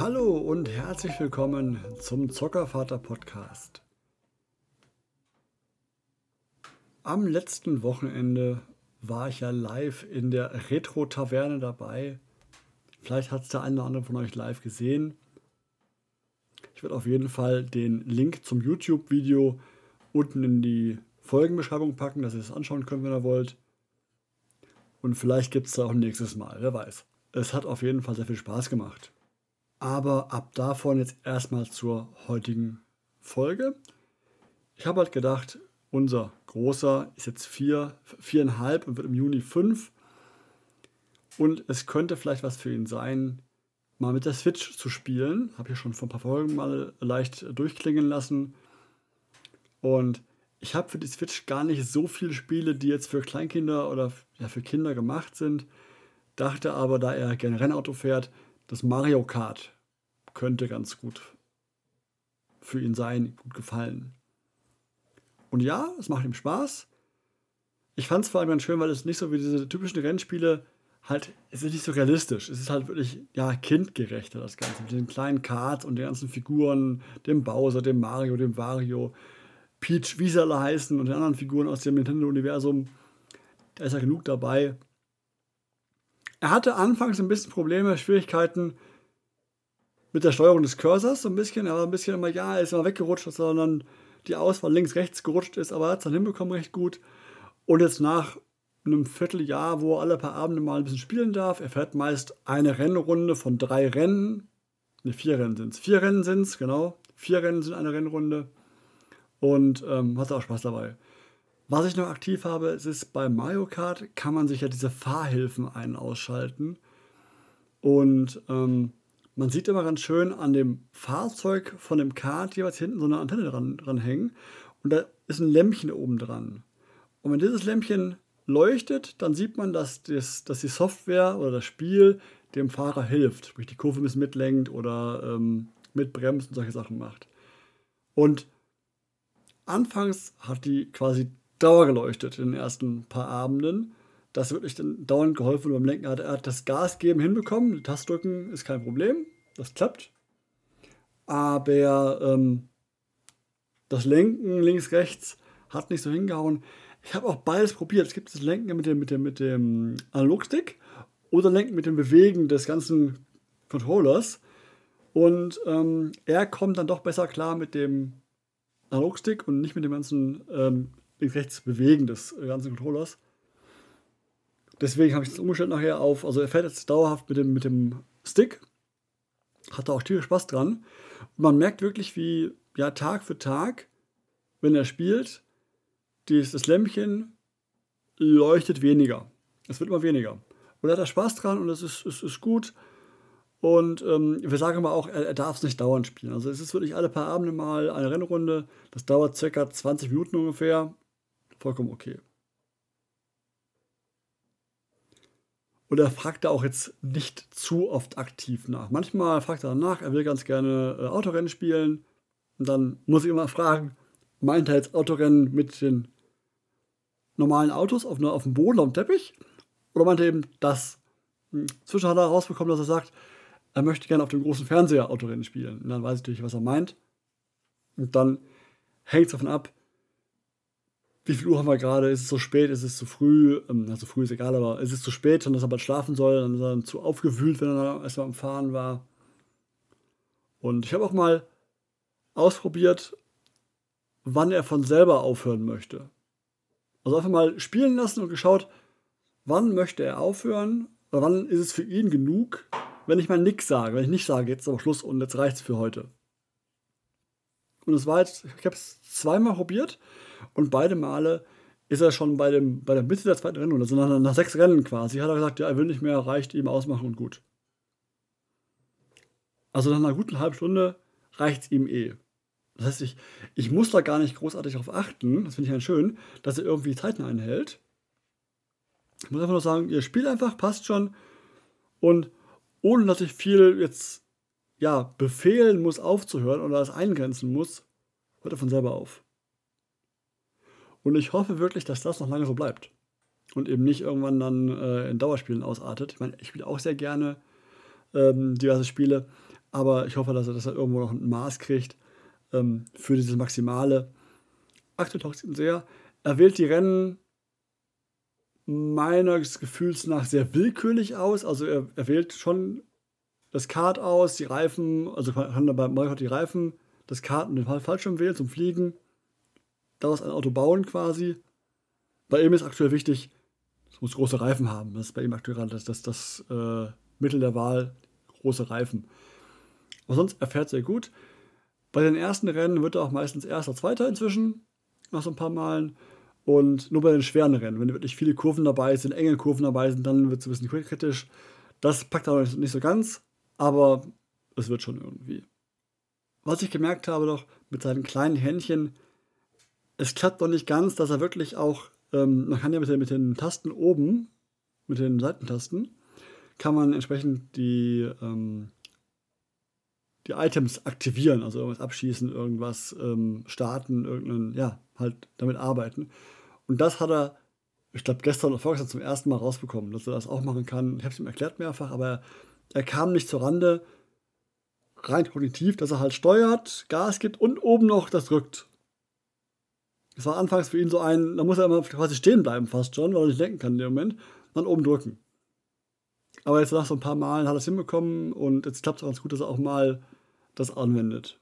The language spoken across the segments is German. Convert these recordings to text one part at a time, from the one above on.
Hallo und herzlich willkommen zum Zockervater Podcast. Am letzten Wochenende war ich ja live in der Retro-Taverne dabei. Vielleicht hat es der eine oder andere von euch live gesehen. Ich werde auf jeden Fall den Link zum YouTube-Video unten in die Folgenbeschreibung packen, dass ihr es anschauen könnt, wenn ihr wollt. Und vielleicht gibt es da auch nächstes Mal, wer weiß. Es hat auf jeden Fall sehr viel Spaß gemacht. Aber ab davon jetzt erstmal zur heutigen Folge. Ich habe halt gedacht, unser großer ist jetzt vier, viereinhalb und wird im Juni fünf. Und es könnte vielleicht was für ihn sein, mal mit der Switch zu spielen. Habe ich schon vor ein paar Folgen mal leicht durchklingen lassen. Und ich habe für die Switch gar nicht so viele Spiele, die jetzt für Kleinkinder oder ja, für Kinder gemacht sind. Dachte aber, da er gerne Rennauto fährt, das Mario Kart könnte ganz gut für ihn sein, gut gefallen. Und ja, es macht ihm Spaß. Ich fand es vor allem ganz schön, weil es nicht so wie diese typischen Rennspiele halt, es ist nicht so realistisch. Es ist halt wirklich, ja, kindgerechter, das Ganze. Mit den kleinen Karts und den ganzen Figuren, dem Bowser, dem Mario, dem Wario, Peach, wie sie alle heißen und den anderen Figuren aus dem Nintendo-Universum. Da ist ja genug dabei. Er hatte anfangs ein bisschen Probleme, Schwierigkeiten mit der Steuerung des Cursors, so ein bisschen. Er war ein bisschen immer, ja, er ist immer weggerutscht, sondern die Auswahl links, rechts gerutscht ist, aber er hat es dann hinbekommen recht gut. Und jetzt nach einem Vierteljahr, wo er alle paar Abende mal ein bisschen spielen darf, er fährt meist eine Rennrunde von drei Rennen. Ne, vier Rennen sind es. Vier Rennen sind es, genau. Vier Rennen sind eine Rennrunde. Und ähm, hat auch Spaß dabei. Was ich noch aktiv habe, es ist bei Mario Kart, kann man sich ja diese Fahrhilfen ein- ausschalten. Und ähm, man sieht immer ganz schön an dem Fahrzeug von dem Kart jeweils hinten so eine Antenne dran, dran hängen. Und da ist ein Lämpchen oben dran. Und wenn dieses Lämpchen leuchtet, dann sieht man, dass, das, dass die Software oder das Spiel dem Fahrer hilft. Sprich, die Kurve ein bisschen mitlenkt oder ähm, mitbremst und solche Sachen macht. Und anfangs hat die quasi Dauer geleuchtet in den ersten paar Abenden. Das wirklich dann dauernd geholfen beim Lenken. Er hat das Gas geben hinbekommen. Tastdrücken ist kein Problem. Das klappt. Aber ähm, das Lenken links, rechts hat nicht so hingehauen. Ich habe auch beides probiert. Es gibt das Lenken mit dem, mit dem, mit dem Analogstick oder Lenken mit dem Bewegen des ganzen Controllers. Und ähm, er kommt dann doch besser klar mit dem Analogstick und nicht mit dem ganzen ähm, links-rechts Bewegen des ganzen Controllers. Deswegen habe ich das umgestellt nachher auf, also er fährt jetzt dauerhaft mit dem, mit dem Stick. Hat da auch tierisch Spaß dran. Und man merkt wirklich, wie ja, Tag für Tag, wenn er spielt, dies, das Lämpchen leuchtet weniger. Es wird immer weniger. Und er hat da Spaß dran und es ist, ist, ist gut. Und ähm, wir sagen aber auch, er, er darf es nicht dauernd spielen. Also es ist wirklich alle paar Abende mal eine Rennrunde. Das dauert circa 20 Minuten ungefähr. Vollkommen okay. Und er fragt da auch jetzt nicht zu oft aktiv nach. Manchmal fragt er nach, er will ganz gerne äh, Autorennen spielen. Und dann muss ich immer fragen, meint er jetzt Autorennen mit den normalen Autos auf, auf dem Boden, auf dem Teppich? Oder meint er eben das? Hm. Zwischen hat er herausbekommen, dass er sagt, er möchte gerne auf dem großen Fernseher Autorennen spielen. Und dann weiß ich natürlich, was er meint. Und dann hängt es davon ab, wie viel Uhr haben wir gerade, ist es so spät, ist es zu früh, ähm, also früh ist egal, aber ist es zu spät, und dass er bald schlafen soll, dann ist er zu aufgewühlt, wenn er erstmal am Fahren war. Und ich habe auch mal ausprobiert, wann er von selber aufhören möchte. Also einfach mal spielen lassen und geschaut, wann möchte er aufhören, oder wann ist es für ihn genug, wenn ich mal nichts sage, wenn ich nicht sage, jetzt ist aber Schluss und jetzt reicht es für heute. Und es war jetzt, ich habe es zweimal probiert und beide Male ist er schon bei, dem, bei der Mitte der zweiten Rennrunde, also nach, nach sechs Rennen quasi, hat er gesagt, ja, er will nicht mehr, reicht ihm ausmachen und gut. Also nach einer guten halben Stunde reicht es ihm eh. Das heißt, ich, ich muss da gar nicht großartig darauf achten, das finde ich ganz schön, dass er irgendwie Zeiten einhält. Ich muss einfach nur sagen, ihr spielt einfach, passt schon. Und ohne dass ich viel jetzt ja, befehlen muss aufzuhören oder das eingrenzen muss, hört er von selber auf. Und ich hoffe wirklich, dass das noch lange so bleibt. Und eben nicht irgendwann dann äh, in Dauerspielen ausartet. Ich meine, ich spiele auch sehr gerne ähm, diverse Spiele. aber ich hoffe, dass er, dass irgendwo noch ein Maß kriegt ähm, für dieses Maximale. Es ihm sehr. Er wählt die Rennen meines Gefühls nach sehr willkürlich aus. Also er, er wählt schon das Kart aus, die Reifen, also kann er bei Mario die Reifen, das Kart und den Fallschirm wählen zum Fliegen, daraus ein Auto bauen quasi. Bei ihm ist aktuell wichtig, es muss große Reifen haben. Das ist bei ihm aktuell das, das, das äh, Mittel der Wahl, große Reifen. Aber sonst, er fährt sehr gut. Bei den ersten Rennen wird er auch meistens erster, zweiter inzwischen, nach so ein paar Malen. Und nur bei den schweren Rennen, wenn wirklich viele Kurven dabei sind, enge Kurven dabei sind, dann wird es ein bisschen kritisch. Das packt er nicht so ganz, aber es wird schon irgendwie. Was ich gemerkt habe doch mit seinen kleinen Händchen, es klappt doch nicht ganz, dass er wirklich auch, ähm, man kann ja mit den, mit den Tasten oben, mit den Seitentasten, kann man entsprechend die, ähm, die Items aktivieren, also irgendwas abschießen, irgendwas ähm, starten, irgendeinen, ja, halt damit arbeiten. Und das hat er, ich glaube, gestern oder vorgestern zum ersten Mal rausbekommen, dass er das auch machen kann. Ich habe es ihm erklärt mehrfach, aber er, kam nicht zur Rande, rein kognitiv, dass er halt steuert, Gas gibt und oben noch das drückt. Es war anfangs für ihn so ein, da muss er immer quasi stehen bleiben fast schon, weil er nicht lenken kann in dem Moment, dann oben drücken. Aber jetzt nach so ein paar Malen hat er es hinbekommen und jetzt klappt es ganz gut, dass er auch mal das anwendet.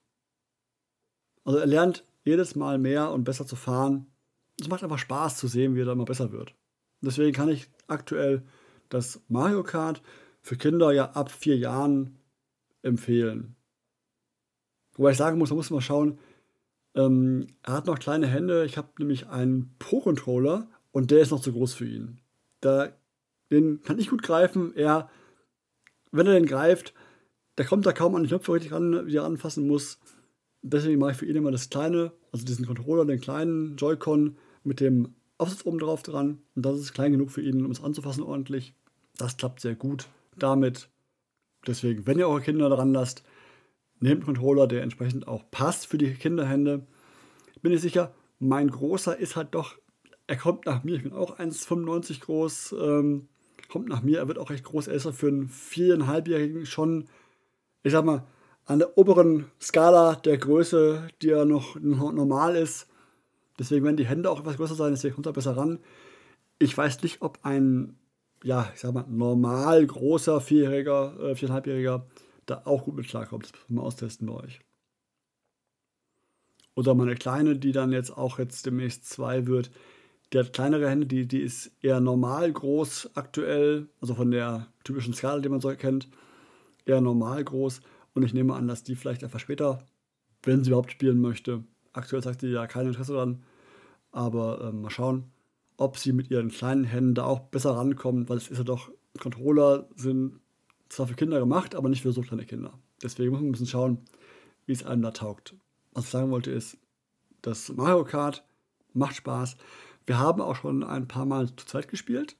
Also er lernt jedes Mal mehr und besser zu fahren. Es macht einfach Spaß zu sehen, wie er da immer besser wird. Deswegen kann ich aktuell das Mario Kart für Kinder ja ab vier Jahren empfehlen. Wobei ich sagen muss, da muss man schauen, ähm, er hat noch kleine Hände. Ich habe nämlich einen Pro-Controller und der ist noch zu groß für ihn. Da den kann ich gut greifen. Er, wenn er den greift, der kommt da kaum an die Knöpfe richtig ran, wie er anfassen muss. Deswegen mache ich für ihn immer das kleine, also diesen Controller, den kleinen Joy-Con mit dem Aufsatz oben drauf dran. Und das ist klein genug für ihn, um es anzufassen ordentlich. Das klappt sehr gut damit. Deswegen, wenn ihr eure Kinder daran lasst, nehmt einen Controller, der entsprechend auch passt für die Kinderhände. Bin ich sicher, mein großer ist halt doch, er kommt nach mir, ich bin auch 1,95 groß. Ähm, kommt nach mir. Er wird auch recht groß. Er ist für einen viereinhalbjährigen schon, ich sag mal, an der oberen Skala der Größe, die ja noch normal ist. Deswegen werden die Hände auch etwas größer sein, deswegen kommt er besser ran. Ich weiß nicht, ob ein, ja, ich sag mal, normal großer Vierjähriger, äh, viereinhalbjähriger da auch gut mit klarkommt. Das müssen wir mal austesten bei euch. Oder meine Kleine, die dann jetzt auch jetzt demnächst zwei wird, die hat kleinere Hände, die, die ist eher normal groß aktuell, also von der typischen Skala, die man so kennt, eher normal groß. Und ich nehme an, dass die vielleicht etwas später, wenn sie überhaupt spielen möchte, aktuell sagt sie ja kein Interesse daran, aber äh, mal schauen, ob sie mit ihren kleinen Händen da auch besser rankommen, weil es ist ja doch, Controller sind zwar für Kinder gemacht, aber nicht für so kleine Kinder. Deswegen muss man ein bisschen schauen, wie es einem da taugt. Was ich sagen wollte ist, das Mario Kart macht Spaß. Wir haben auch schon ein paar Mal zu zweit gespielt.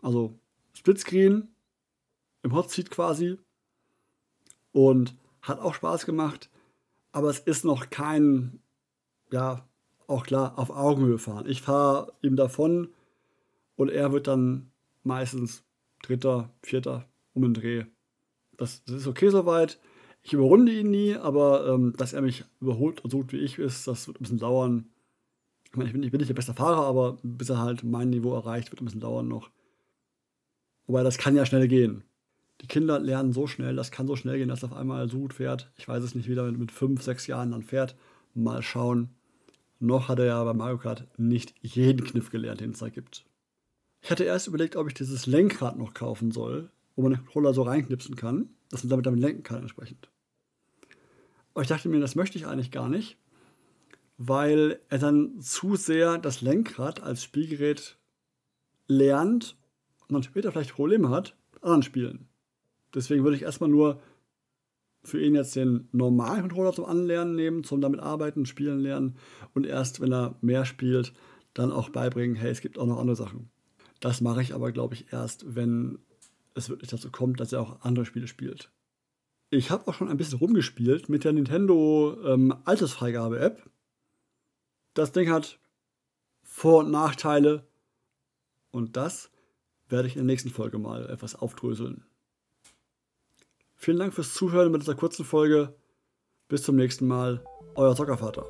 Also Splitscreen im Hotseat quasi. Und hat auch Spaß gemacht. Aber es ist noch kein, ja, auch klar, auf Augenhöhe fahren. Ich fahre ihm davon und er wird dann meistens Dritter, Vierter um den Dreh. Das, das ist okay soweit. Ich überrunde ihn nie, aber ähm, dass er mich überholt und so gut wie ich ist, das wird ein bisschen dauern. Ich meine, ich bin, ich bin nicht der beste Fahrer, aber bis er halt mein Niveau erreicht, wird ein bisschen dauern noch. Wobei das kann ja schnell gehen. Die Kinder lernen so schnell, das kann so schnell gehen, dass er auf einmal so gut fährt. Ich weiß es nicht, wie er mit fünf, sechs Jahren dann fährt. Mal schauen. Noch hat er ja bei Mario Kart nicht jeden Kniff gelernt, den es da gibt. Ich hatte erst überlegt, ob ich dieses Lenkrad noch kaufen soll, wo man den Controller so reinknipsen kann, dass man damit, damit lenken kann entsprechend. Aber ich dachte mir, das möchte ich eigentlich gar nicht, weil er dann zu sehr das Lenkrad als Spielgerät lernt und dann später vielleicht Probleme hat anderen Spielen. Deswegen würde ich erstmal nur für ihn jetzt den normalen Controller zum Anlernen nehmen, zum damit arbeiten, spielen lernen und erst, wenn er mehr spielt, dann auch beibringen, hey, es gibt auch noch andere Sachen. Das mache ich aber, glaube ich, erst, wenn es wirklich dazu kommt, dass er auch andere Spiele spielt. Ich habe auch schon ein bisschen rumgespielt mit der Nintendo ähm, Altersfreigabe-App das Ding hat Vor- und Nachteile. Und das werde ich in der nächsten Folge mal etwas aufdröseln. Vielen Dank fürs Zuhören mit dieser kurzen Folge. Bis zum nächsten Mal. Euer Zockervater.